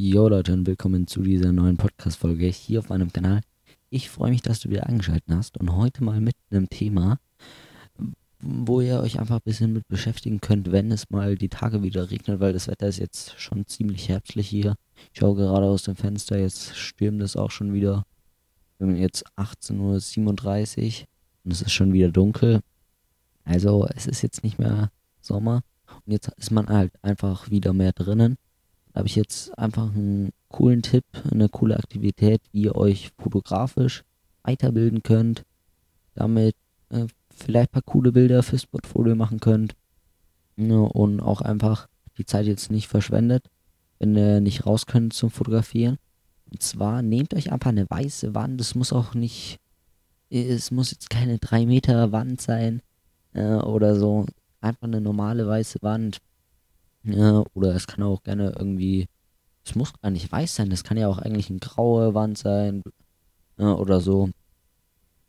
Jo Leute und willkommen zu dieser neuen Podcast-Folge hier auf meinem Kanal. Ich freue mich, dass du wieder eingeschaltet hast und heute mal mit einem Thema, wo ihr euch einfach ein bisschen mit beschäftigen könnt, wenn es mal die Tage wieder regnet, weil das Wetter ist jetzt schon ziemlich herbstlich hier. Ich schaue gerade aus dem Fenster, jetzt stürmt es auch schon wieder. Wir haben jetzt 18.37 Uhr und es ist schon wieder dunkel. Also es ist jetzt nicht mehr Sommer und jetzt ist man halt einfach wieder mehr drinnen habe ich jetzt einfach einen coolen Tipp, eine coole Aktivität, wie ihr euch fotografisch weiterbilden könnt, damit äh, vielleicht ein paar coole Bilder fürs Portfolio machen könnt ja, und auch einfach die Zeit jetzt nicht verschwendet, wenn ihr nicht raus könnt zum Fotografieren. Und zwar nehmt euch einfach eine weiße Wand, es muss auch nicht, es muss jetzt keine 3 Meter Wand sein äh, oder so, einfach eine normale weiße Wand ja, oder es kann auch gerne irgendwie, es muss gar nicht weiß sein, das kann ja auch eigentlich eine graue Wand sein ja, oder so.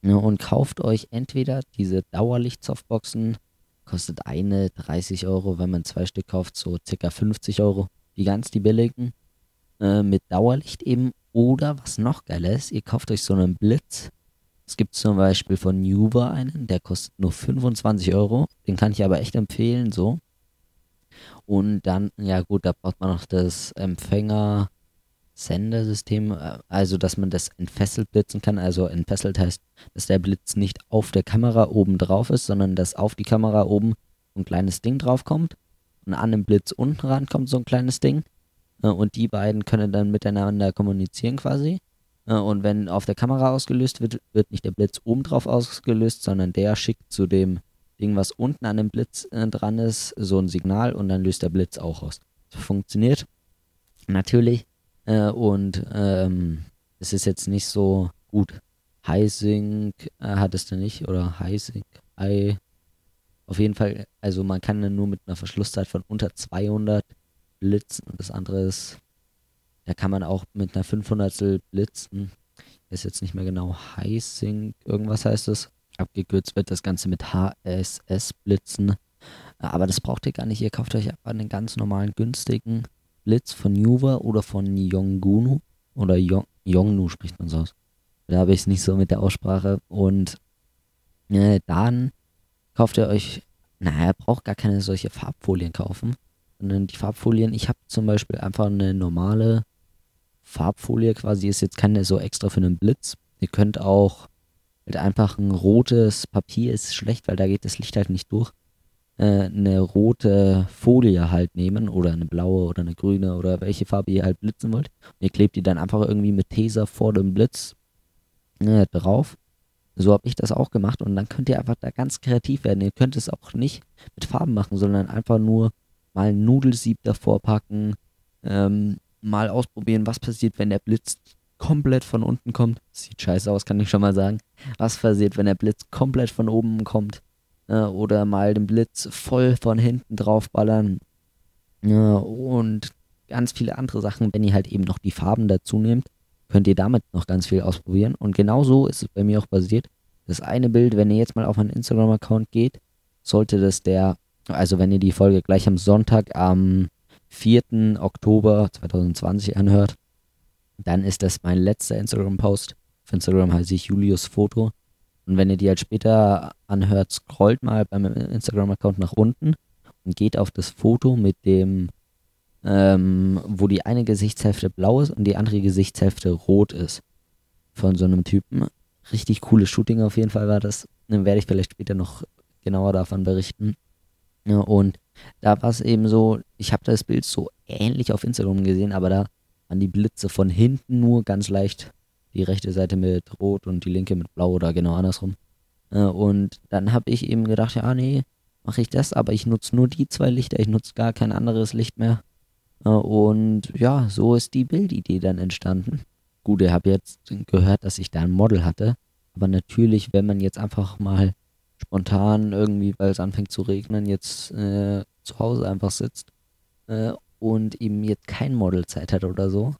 Ja, und kauft euch entweder diese Dauerlicht-Softboxen, kostet eine 30 Euro, wenn man zwei Stück kauft, so circa 50 Euro. Die ganz die billigen, äh, mit Dauerlicht eben. Oder was noch geiler ist, ihr kauft euch so einen Blitz. Es gibt zum Beispiel von Nuva einen, der kostet nur 25 Euro. Den kann ich aber echt empfehlen, so. Und dann, ja gut, da braucht man noch das Empfänger-Sendersystem, äh, also dass man das entfesselt blitzen kann. Also entfesselt heißt, dass der Blitz nicht auf der Kamera oben drauf ist, sondern dass auf die Kamera oben ein kleines Ding drauf kommt und an dem Blitz unten ran kommt so ein kleines Ding. Äh, und die beiden können dann miteinander kommunizieren quasi. Äh, und wenn auf der Kamera ausgelöst wird, wird nicht der Blitz oben drauf ausgelöst, sondern der schickt zu dem Ding, was unten an dem Blitz äh, dran ist, so ein Signal und dann löst der Blitz auch aus. Das funktioniert natürlich äh, und ähm, es ist jetzt nicht so gut. Highsync äh, hattest du nicht oder Highsync I. Auf jeden Fall, also man kann dann nur mit einer Verschlusszeit von unter 200 blitzen und das andere ist, da kann man auch mit einer 500 blitzen. Ist jetzt nicht mehr genau Highsync, irgendwas heißt es abgekürzt wird das Ganze mit HSS-Blitzen. Aber das braucht ihr gar nicht. Ihr kauft euch einfach einen ganz normalen, günstigen Blitz von Nuva oder von Yongunu. Oder Yong Yongnu spricht man so aus. Da habe ich es nicht so mit der Aussprache. Und äh, dann kauft ihr euch, naja, braucht gar keine solche Farbfolien kaufen. Sondern die Farbfolien, ich habe zum Beispiel einfach eine normale Farbfolie quasi, ist jetzt keine so extra für einen Blitz. Ihr könnt auch halt einfach ein rotes Papier ist schlecht, weil da geht das Licht halt nicht durch. Äh, eine rote Folie halt nehmen oder eine blaue oder eine grüne oder welche Farbe ihr halt blitzen wollt. Und ihr klebt die dann einfach irgendwie mit Taser vor dem Blitz äh, drauf. So habe ich das auch gemacht und dann könnt ihr einfach da ganz kreativ werden. Ihr könnt es auch nicht mit Farben machen, sondern einfach nur mal ein Nudelsieb davor packen, ähm, mal ausprobieren, was passiert, wenn der Blitz komplett von unten kommt. Sieht scheiße aus, kann ich schon mal sagen. Was passiert, wenn der Blitz komplett von oben kommt? Oder mal den Blitz voll von hinten draufballern. Und ganz viele andere Sachen, wenn ihr halt eben noch die Farben dazu nehmt, könnt ihr damit noch ganz viel ausprobieren. Und genau so ist es bei mir auch passiert. Das eine Bild, wenn ihr jetzt mal auf meinen Instagram-Account geht, sollte das der, also wenn ihr die Folge gleich am Sonntag am 4. Oktober 2020 anhört, dann ist das mein letzter Instagram-Post. Auf Instagram heiße ich Julius Foto. Und wenn ihr die halt später anhört, scrollt mal beim Instagram-Account nach unten und geht auf das Foto mit dem, ähm, wo die eine Gesichtshälfte blau ist und die andere Gesichtshälfte rot ist. Von so einem Typen. Richtig cooles Shooting auf jeden Fall war das. Dann werde ich vielleicht später noch genauer davon berichten. Ja, und da war es eben so, ich habe das Bild so ähnlich auf Instagram gesehen, aber da an die Blitze von hinten nur ganz leicht. Die rechte Seite mit Rot und die linke mit Blau oder genau andersrum. Äh, und dann habe ich eben gedacht, ja, nee, mache ich das, aber ich nutze nur die zwei Lichter, ich nutze gar kein anderes Licht mehr. Äh, und ja, so ist die Bildidee dann entstanden. Gut, ihr habt jetzt gehört, dass ich da ein Model hatte. Aber natürlich, wenn man jetzt einfach mal spontan irgendwie, weil es anfängt zu regnen, jetzt äh, zu Hause einfach sitzt äh, und eben jetzt kein Model Zeit hat oder so.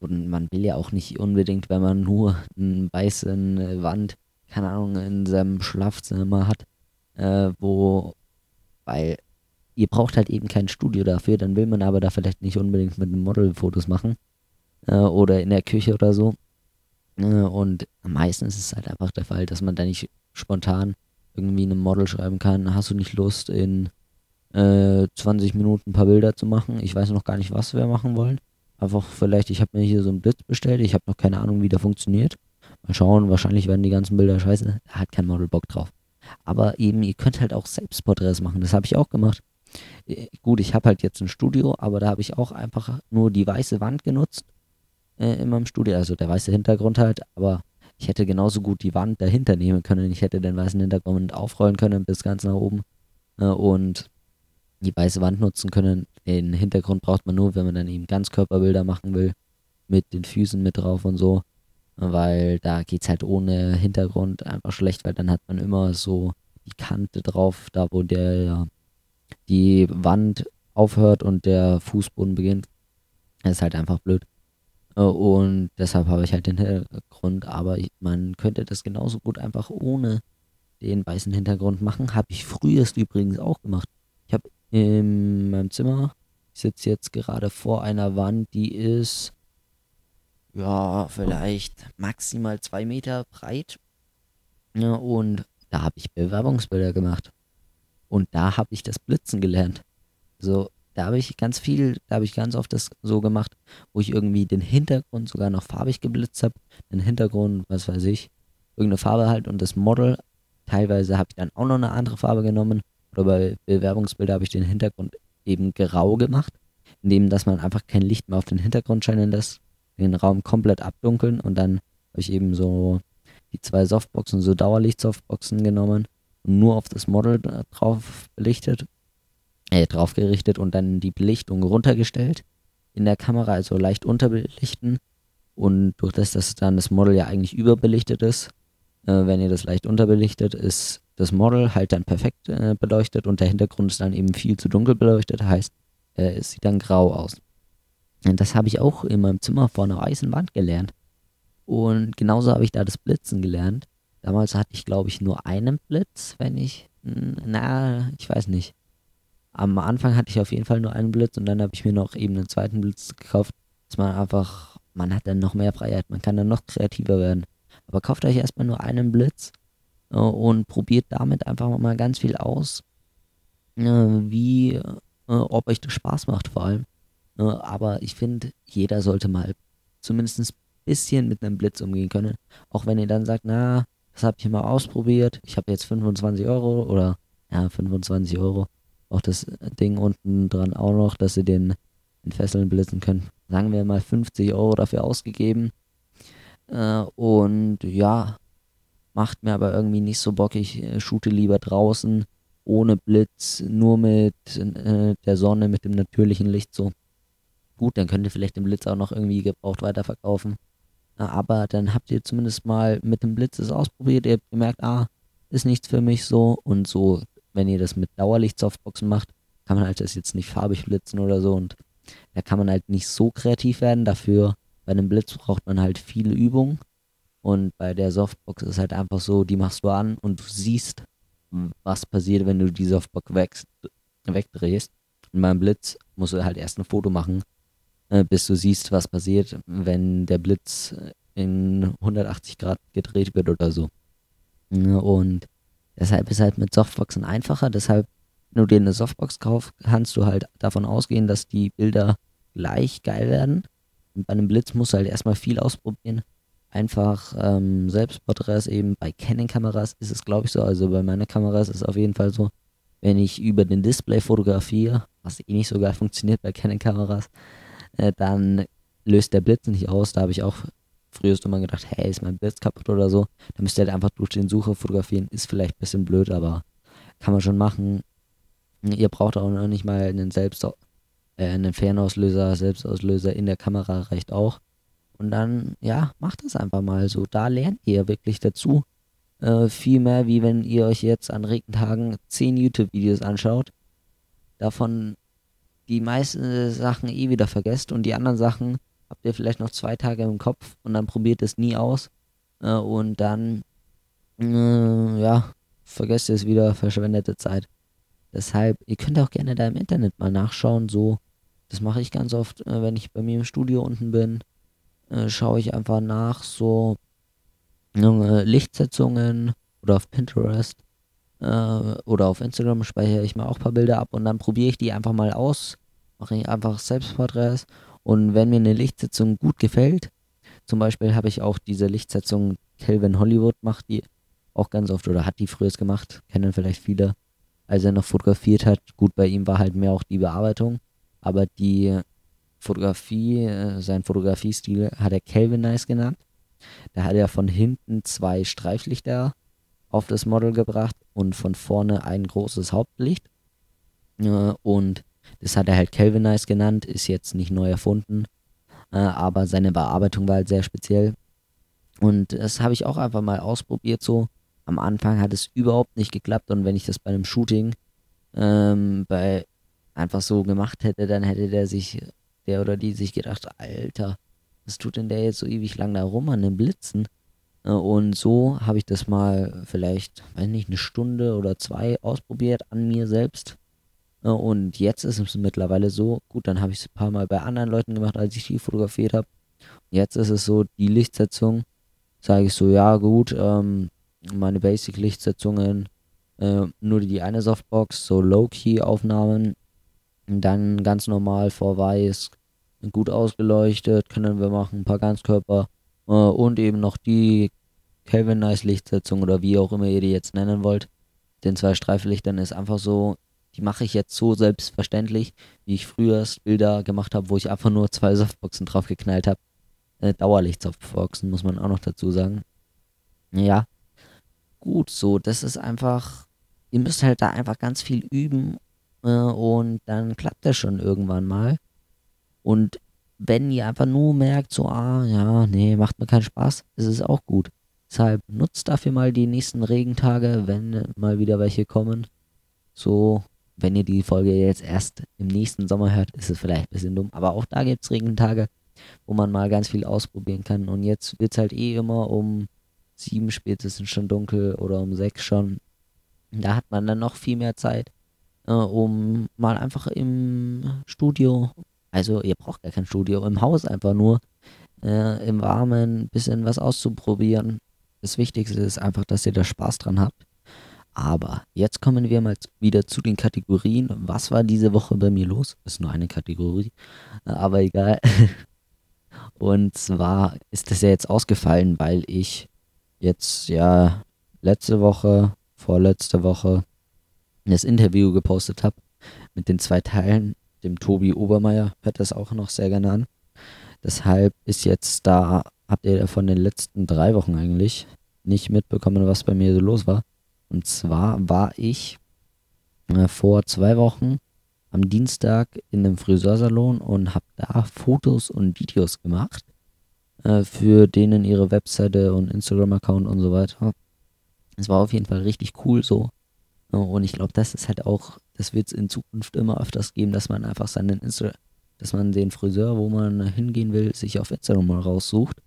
Und man will ja auch nicht unbedingt, wenn man nur eine weiße Wand, keine Ahnung, in seinem Schlafzimmer hat, äh, wo, weil ihr braucht halt eben kein Studio dafür, dann will man aber da vielleicht nicht unbedingt mit einem Model Fotos machen äh, oder in der Küche oder so. Äh, und am meisten ist es halt einfach der Fall, dass man da nicht spontan irgendwie einem Model schreiben kann, hast du nicht Lust in äh, 20 Minuten ein paar Bilder zu machen? Ich weiß noch gar nicht, was wir machen wollen. Einfach vielleicht, ich habe mir hier so einen Blitz bestellt, ich habe noch keine Ahnung, wie der funktioniert. Mal schauen, wahrscheinlich werden die ganzen Bilder scheiße. Da hat kein Model Bock drauf. Aber eben, ihr könnt halt auch selbst Porträts machen. Das habe ich auch gemacht. Äh, gut, ich habe halt jetzt ein Studio, aber da habe ich auch einfach nur die weiße Wand genutzt äh, in meinem Studio, also der weiße Hintergrund halt, aber ich hätte genauso gut die Wand dahinter nehmen können. Ich hätte den weißen Hintergrund aufrollen können bis ganz nach oben äh, und die weiße Wand nutzen können. Den Hintergrund braucht man nur, wenn man dann eben Ganzkörperbilder machen will, mit den Füßen mit drauf und so, weil da geht es halt ohne Hintergrund einfach schlecht, weil dann hat man immer so die Kante drauf, da wo der die Wand aufhört und der Fußboden beginnt. Das ist halt einfach blöd. Und deshalb habe ich halt den Hintergrund, aber man könnte das genauso gut einfach ohne den weißen Hintergrund machen. Habe ich frühest übrigens auch gemacht. Ich habe in meinem Zimmer, ich sitze jetzt gerade vor einer Wand, die ist ja vielleicht maximal zwei Meter breit. Ja, und da habe ich Bewerbungsbilder gemacht. Und da habe ich das Blitzen gelernt. So, da habe ich ganz viel, da habe ich ganz oft das so gemacht, wo ich irgendwie den Hintergrund sogar noch farbig geblitzt habe. Den Hintergrund, was weiß ich, irgendeine Farbe halt und das Model. Teilweise habe ich dann auch noch eine andere Farbe genommen. Oder bei Bewerbungsbildern habe ich den Hintergrund eben grau gemacht, indem dass man einfach kein Licht mehr auf den Hintergrund scheinen lässt, den Raum komplett abdunkeln und dann habe ich eben so die zwei Softboxen, so Dauerlicht-Softboxen genommen nur auf das Model drauf belichtet, äh, drauf gerichtet und dann die Belichtung runtergestellt in der Kamera, also leicht unterbelichten. Und durch das, dass dann das Model ja eigentlich überbelichtet ist, äh, wenn ihr das leicht unterbelichtet, ist das Model halt dann perfekt äh, beleuchtet und der Hintergrund ist dann eben viel zu dunkel beleuchtet, heißt, äh, es sieht dann grau aus. Und das habe ich auch in meinem Zimmer vor einer weißen Wand gelernt. Und genauso habe ich da das Blitzen gelernt. Damals hatte ich, glaube ich, nur einen Blitz, wenn ich, na, ich weiß nicht. Am Anfang hatte ich auf jeden Fall nur einen Blitz und dann habe ich mir noch eben einen zweiten Blitz gekauft, dass man einfach, man hat dann noch mehr Freiheit, man kann dann noch kreativer werden. Aber kauft euch erstmal nur einen Blitz äh, und probiert damit einfach mal ganz viel aus, äh, wie, äh, ob euch das Spaß macht vor allem. Aber ich finde, jeder sollte mal zumindest ein bisschen mit einem Blitz umgehen können. Auch wenn ihr dann sagt, na, das habe ich mal ausprobiert. Ich habe jetzt 25 Euro oder ja, 25 Euro. Auch das Ding unten dran auch noch, dass ihr den in Fesseln blitzen könnt. Sagen wir mal 50 Euro dafür ausgegeben. Äh, und ja, macht mir aber irgendwie nicht so Bock. Ich äh, shoote lieber draußen, ohne Blitz, nur mit äh, der Sonne, mit dem natürlichen Licht so. Gut, dann könnt ihr vielleicht den Blitz auch noch irgendwie gebraucht weiterverkaufen. Aber dann habt ihr zumindest mal mit dem Blitz es ausprobiert, ihr habt gemerkt, ah, ist nichts für mich so. Und so, wenn ihr das mit Dauerlicht-Softboxen macht, kann man halt das jetzt nicht farbig blitzen oder so. Und da kann man halt nicht so kreativ werden. Dafür, bei einem Blitz braucht man halt viel Übung. Und bei der Softbox ist halt einfach so, die machst du an und du siehst, was passiert, wenn du die Softbox weg, wegdrehst. Und beim Blitz musst du halt erst ein Foto machen äh, bis du siehst, was passiert, wenn der Blitz in 180 Grad gedreht wird oder so. Und deshalb ist halt mit Softboxen einfacher. Deshalb, wenn du dir eine Softbox kaufst, kannst du halt davon ausgehen, dass die Bilder gleich geil werden. Bei einem Blitz musst du halt erstmal viel ausprobieren. Einfach ähm, Selbstporträts eben bei Canon-Kameras ist es, glaube ich, so. Also bei meiner Kamera ist es auf jeden Fall so, wenn ich über den Display fotografiere, was eh nicht so geil funktioniert bei Canon-Kameras, äh, dann löst der Blitz nicht aus. Da habe ich auch früher immer gedacht, hey, ist mein Blitz kaputt oder so. Da müsst ihr halt einfach durch den Sucher fotografieren. Ist vielleicht ein bisschen blöd, aber kann man schon machen. Ihr braucht auch noch nicht mal einen Selbst äh, einen Fernauslöser, Selbstauslöser in der Kamera reicht auch. Und dann, ja, macht das einfach mal so. Da lernt ihr wirklich dazu. Äh, viel mehr, wie wenn ihr euch jetzt an Regentagen 10 YouTube-Videos anschaut. Davon die meisten Sachen eh wieder vergesst und die anderen Sachen habt ihr vielleicht noch zwei Tage im Kopf und dann probiert es nie aus äh, und dann äh, ja vergesst ihr es wieder verschwendete Zeit Deshalb, ihr könnt auch gerne da im Internet mal nachschauen. So, das mache ich ganz oft, äh, wenn ich bei mir im Studio unten bin. Äh, schaue ich einfach nach, so äh, Lichtsetzungen oder auf Pinterest äh, oder auf Instagram speichere ich mal auch ein paar Bilder ab und dann probiere ich die einfach mal aus. Mache ich einfach Selbstporträts und wenn mir eine Lichtsetzung gut gefällt, zum Beispiel habe ich auch diese Lichtsetzung Calvin Hollywood macht die auch ganz oft oder hat die früher gemacht, kennen vielleicht viele, als er noch fotografiert hat. Gut, bei ihm war halt mehr auch die Bearbeitung, aber die Fotografie, äh, sein Fotografiestil hat er Calvin Nice genannt. Da hat er von hinten zwei Streiflichter auf das Model gebracht und von vorne ein großes Hauptlicht. Äh, und das hat er halt Calvin Nice genannt, ist jetzt nicht neu erfunden, äh, aber seine Bearbeitung war halt sehr speziell. Und das habe ich auch einfach mal ausprobiert so. Am Anfang hat es überhaupt nicht geklappt und wenn ich das bei einem Shooting ähm, bei einfach so gemacht hätte, dann hätte der sich, der oder die sich gedacht, Alter, was tut denn der jetzt so ewig lang da rum an den Blitzen? Äh, und so habe ich das mal vielleicht, weiß nicht, eine Stunde oder zwei ausprobiert an mir selbst. Äh, und jetzt ist es mittlerweile so, gut, dann habe ich es ein paar Mal bei anderen Leuten gemacht, als ich die fotografiert habe. Jetzt ist es so, die Lichtsetzung, sage ich so, ja gut, ähm, meine Basic-Lichtsetzungen, äh, nur die eine Softbox, so Low-Key-Aufnahmen, dann ganz normal vor weiß, gut ausgeleuchtet, können wir machen, ein paar Ganzkörper äh, und eben noch die Kelvin Nice Lichtsetzung oder wie auch immer ihr die jetzt nennen wollt. Den zwei Streiflichtern ist einfach so, die mache ich jetzt so selbstverständlich, wie ich früher Bilder gemacht habe, wo ich einfach nur zwei Softboxen drauf geknallt habe. Äh, Dauerlicht-Softboxen, muss man auch noch dazu sagen. Ja, gut, so, das ist einfach, ihr müsst halt da einfach ganz viel üben und dann klappt das schon irgendwann mal. Und wenn ihr einfach nur merkt, so, ah, ja, nee, macht mir keinen Spaß, ist es auch gut. Deshalb nutzt dafür mal die nächsten Regentage, wenn mal wieder welche kommen. So, wenn ihr die Folge jetzt erst im nächsten Sommer hört, ist es vielleicht ein bisschen dumm. Aber auch da gibt es Regentage, wo man mal ganz viel ausprobieren kann. Und jetzt wird es halt eh immer um sieben spätestens schon dunkel oder um sechs schon. Da hat man dann noch viel mehr Zeit, äh, um mal einfach im Studio, also ihr braucht gar kein Studio, im Haus einfach nur äh, im Warmen ein bisschen was auszuprobieren. Das Wichtigste ist einfach, dass ihr da Spaß dran habt. Aber jetzt kommen wir mal wieder zu den Kategorien. Was war diese Woche bei mir los? Ist nur eine Kategorie, äh, aber egal. Und zwar ist das ja jetzt ausgefallen, weil ich jetzt ja letzte Woche, vorletzte Woche das Interview gepostet habe mit den zwei Teilen. Dem Tobi Obermeier hört das auch noch sehr gerne an. Deshalb ist jetzt da, habt ihr von den letzten drei Wochen eigentlich nicht mitbekommen, was bei mir so los war. Und zwar war ich äh, vor zwei Wochen am Dienstag in einem Friseursalon und habe da Fotos und Videos gemacht äh, für denen ihre Webseite und Instagram-Account und so weiter. Es war auf jeden Fall richtig cool so. Und ich glaube, das ist halt auch, das wird es in Zukunft immer öfters geben, dass man einfach seinen Insta, dass man den Friseur, wo man hingehen will, sich auf Instagram mal raussucht.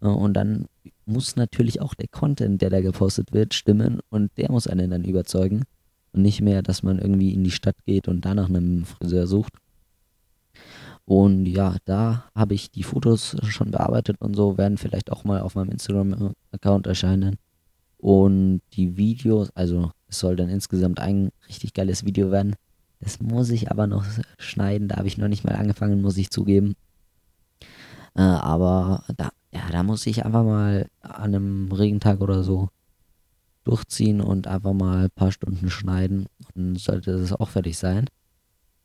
Und dann muss natürlich auch der Content, der da gepostet wird, stimmen und der muss einen dann überzeugen. Und nicht mehr, dass man irgendwie in die Stadt geht und da nach einem Friseur sucht. Und ja, da habe ich die Fotos schon bearbeitet und so, werden vielleicht auch mal auf meinem Instagram-Account erscheinen. Und die Videos, also es soll dann insgesamt ein richtig geiles Video werden. Das muss ich aber noch schneiden, da habe ich noch nicht mal angefangen, muss ich zugeben. Äh, aber da, ja, da muss ich einfach mal an einem Regentag oder so durchziehen und einfach mal ein paar Stunden schneiden. Und sollte das auch fertig sein.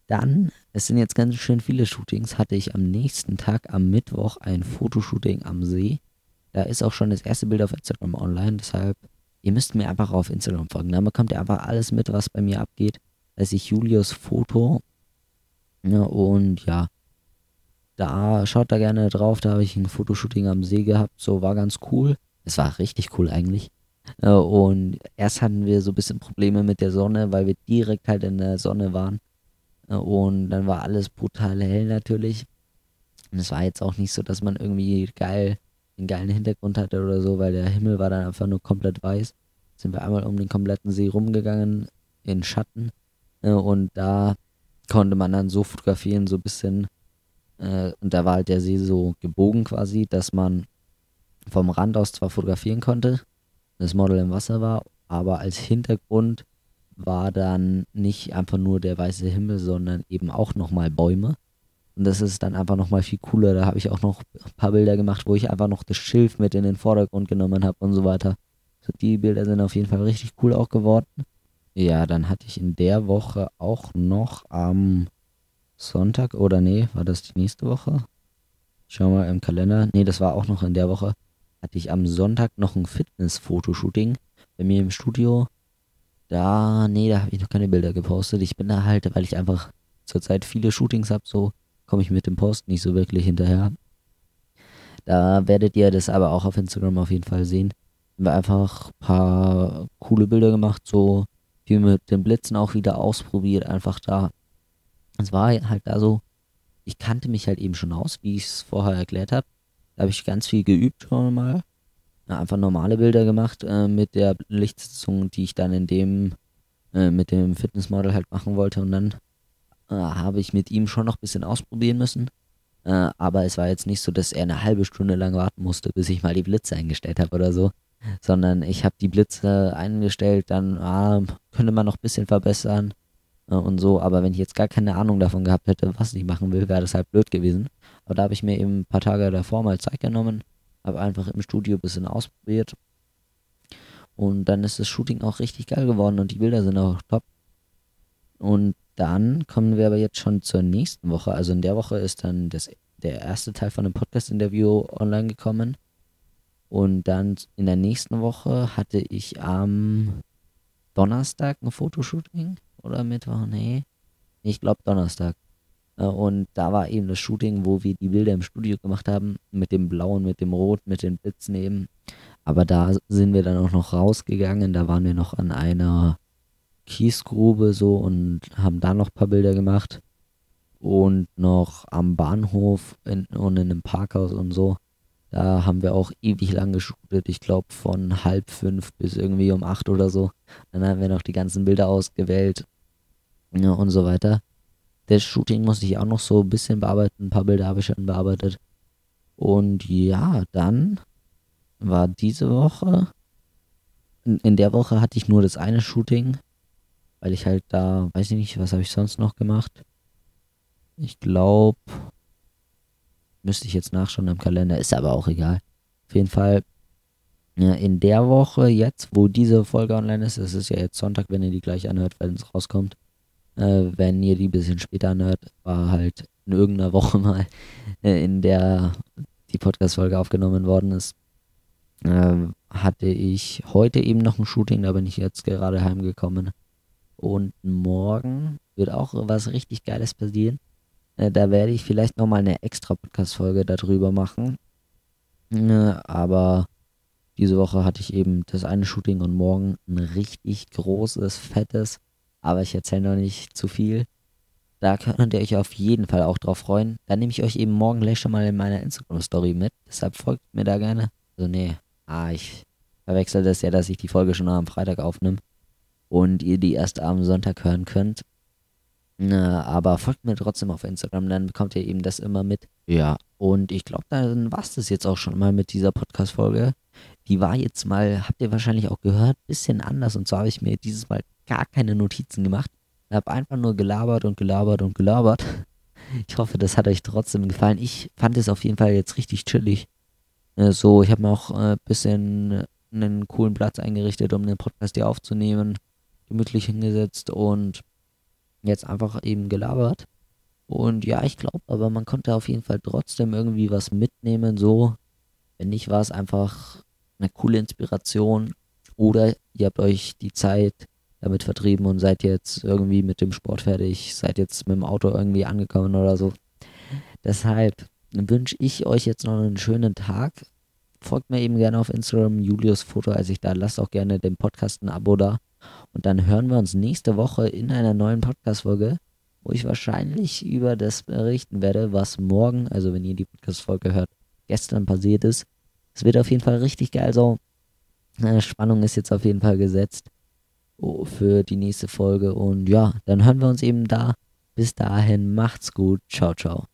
Dann, es sind jetzt ganz schön viele Shootings, hatte ich am nächsten Tag, am Mittwoch, ein Fotoshooting am See. Da ist auch schon das erste Bild auf Instagram online, deshalb, ihr müsst mir einfach auf Instagram folgen. Da bekommt ihr einfach alles mit, was bei mir abgeht. Da ist ich Julius Foto. Ja, und ja, da schaut da gerne drauf. Da habe ich ein Fotoshooting am See gehabt. So war ganz cool. Es war richtig cool eigentlich. Und erst hatten wir so ein bisschen Probleme mit der Sonne, weil wir direkt halt in der Sonne waren. Und dann war alles brutal hell natürlich. Und es war jetzt auch nicht so, dass man irgendwie geil, einen geilen Hintergrund hatte oder so, weil der Himmel war dann einfach nur komplett weiß. Sind wir einmal um den kompletten See rumgegangen in Schatten. Äh, und da konnte man dann so fotografieren, so ein bisschen. Äh, und da war halt der See so gebogen quasi, dass man vom Rand aus zwar fotografieren konnte, das Model im Wasser war, aber als Hintergrund war dann nicht einfach nur der weiße Himmel, sondern eben auch nochmal Bäume. Und das ist dann einfach nochmal viel cooler. Da habe ich auch noch ein paar Bilder gemacht, wo ich einfach noch das Schilf mit in den Vordergrund genommen habe und so weiter. So, die Bilder sind auf jeden Fall richtig cool auch geworden. Ja, dann hatte ich in der Woche auch noch am Sonntag oder nee, war das die nächste Woche? Schau mal im Kalender. Nee, das war auch noch in der Woche. Hatte ich am Sonntag noch ein Fitness-Fotoshooting bei mir im Studio. Da, nee, da habe ich noch keine Bilder gepostet. Ich bin da halt, weil ich einfach zurzeit viele Shootings habe, so komme ich mit dem Post nicht so wirklich hinterher. Da werdet ihr das aber auch auf Instagram auf jeden Fall sehen. Haben wir einfach ein paar coole Bilder gemacht, so viel mit den Blitzen auch wieder ausprobiert, einfach da. Es war halt da so, ich kannte mich halt eben schon aus, wie ich es vorher erklärt habe. Da habe ich ganz viel geübt schon mal einfach normale Bilder gemacht äh, mit der Lichtsetzung, die ich dann in dem, äh, mit dem Fitnessmodel halt machen wollte. Und dann äh, habe ich mit ihm schon noch ein bisschen ausprobieren müssen. Äh, aber es war jetzt nicht so, dass er eine halbe Stunde lang warten musste, bis ich mal die Blitze eingestellt habe oder so. Sondern ich habe die Blitze eingestellt, dann ah, könnte man noch ein bisschen verbessern äh, und so. Aber wenn ich jetzt gar keine Ahnung davon gehabt hätte, was ich machen will, wäre das halt blöd gewesen. Aber da habe ich mir eben ein paar Tage davor mal Zeit genommen habe einfach im Studio ein bisschen ausprobiert. Und dann ist das Shooting auch richtig geil geworden und die Bilder sind auch top. Und dann kommen wir aber jetzt schon zur nächsten Woche. Also in der Woche ist dann das, der erste Teil von dem Podcast-Interview online gekommen. Und dann in der nächsten Woche hatte ich am Donnerstag ein Fotoshooting oder Mittwoch? Nee. Ich glaube Donnerstag. Äh, und da war eben das Shooting, wo wir die Bilder im Studio gemacht haben, mit dem Blauen, mit dem Rot, mit den Blitzen eben. Aber da sind wir dann auch noch rausgegangen, da waren wir noch an einer Kiesgrube so und haben da noch ein paar Bilder gemacht. Und noch am Bahnhof in, und in einem Parkhaus und so. Da haben wir auch ewig lang geshootet. Ich glaube von halb fünf bis irgendwie um acht oder so. Dann haben wir noch die ganzen Bilder ausgewählt ja, und so weiter. Das Shooting musste ich auch noch so ein bisschen bearbeiten. Ein paar Bilder habe ich schon bearbeitet. Und ja, dann war diese Woche. In, in der Woche hatte ich nur das eine Shooting, weil ich halt da, weiß ich nicht, was habe ich sonst noch gemacht. Ich glaube, müsste ich jetzt nachschauen im Kalender, ist aber auch egal. Auf jeden Fall, ja, in der Woche jetzt, wo diese Folge online ist, es ist ja jetzt Sonntag, wenn ihr die gleich anhört, wenn es rauskommt, äh, wenn ihr die ein bisschen später anhört, war halt in irgendeiner Woche mal, äh, in der die Podcast-Folge aufgenommen worden ist, äh, hatte ich heute eben noch ein Shooting, da bin ich jetzt gerade heimgekommen. Und morgen wird auch was richtig Geiles passieren. Äh, da werde ich vielleicht nochmal eine extra Podcast-Folge darüber machen. Äh, aber diese Woche hatte ich eben das eine Shooting und morgen ein richtig großes, fettes aber ich erzähle noch nicht zu viel. Da könnt ihr euch auf jeden Fall auch drauf freuen. Dann nehme ich euch eben morgen gleich schon mal in meiner Instagram-Story mit. Deshalb folgt mir da gerne. Also nee, ah, ich verwechsel das ja, dass ich die Folge schon am Freitag aufnehme und ihr die erst am Sonntag hören könnt. Na, aber folgt mir trotzdem auf Instagram, dann bekommt ihr eben das immer mit. Ja, und ich glaube, dann war es das jetzt auch schon mal mit dieser Podcast-Folge. Die war jetzt mal, habt ihr wahrscheinlich auch gehört, bisschen anders. Und zwar habe ich mir dieses Mal gar keine Notizen gemacht. Ich habe einfach nur gelabert und gelabert und gelabert. Ich hoffe, das hat euch trotzdem gefallen. Ich fand es auf jeden Fall jetzt richtig chillig. Äh, so, ich habe mir auch ein äh, bisschen einen coolen Platz eingerichtet, um den Podcast hier aufzunehmen. Gemütlich hingesetzt und jetzt einfach eben gelabert. Und ja, ich glaube, aber man konnte auf jeden Fall trotzdem irgendwie was mitnehmen. So, wenn nicht, war es einfach eine coole Inspiration. Oder ihr habt euch die Zeit damit vertrieben und seid jetzt irgendwie mit dem Sport fertig, seid jetzt mit dem Auto irgendwie angekommen oder so. Deshalb wünsche ich euch jetzt noch einen schönen Tag. Folgt mir eben gerne auf Instagram, Julius Foto, als ich da. Lasst auch gerne dem Podcast ein Abo da. Und dann hören wir uns nächste Woche in einer neuen Podcast-Folge, wo ich wahrscheinlich über das berichten werde, was morgen, also wenn ihr die Podcast-Folge hört, gestern passiert ist. Es wird auf jeden Fall richtig geil so. Spannung ist jetzt auf jeden Fall gesetzt. oh, für die nächste Folge. Und ja, dann hören wir uns eben da. Bis dahin, macht's gut. Ciao, ciao.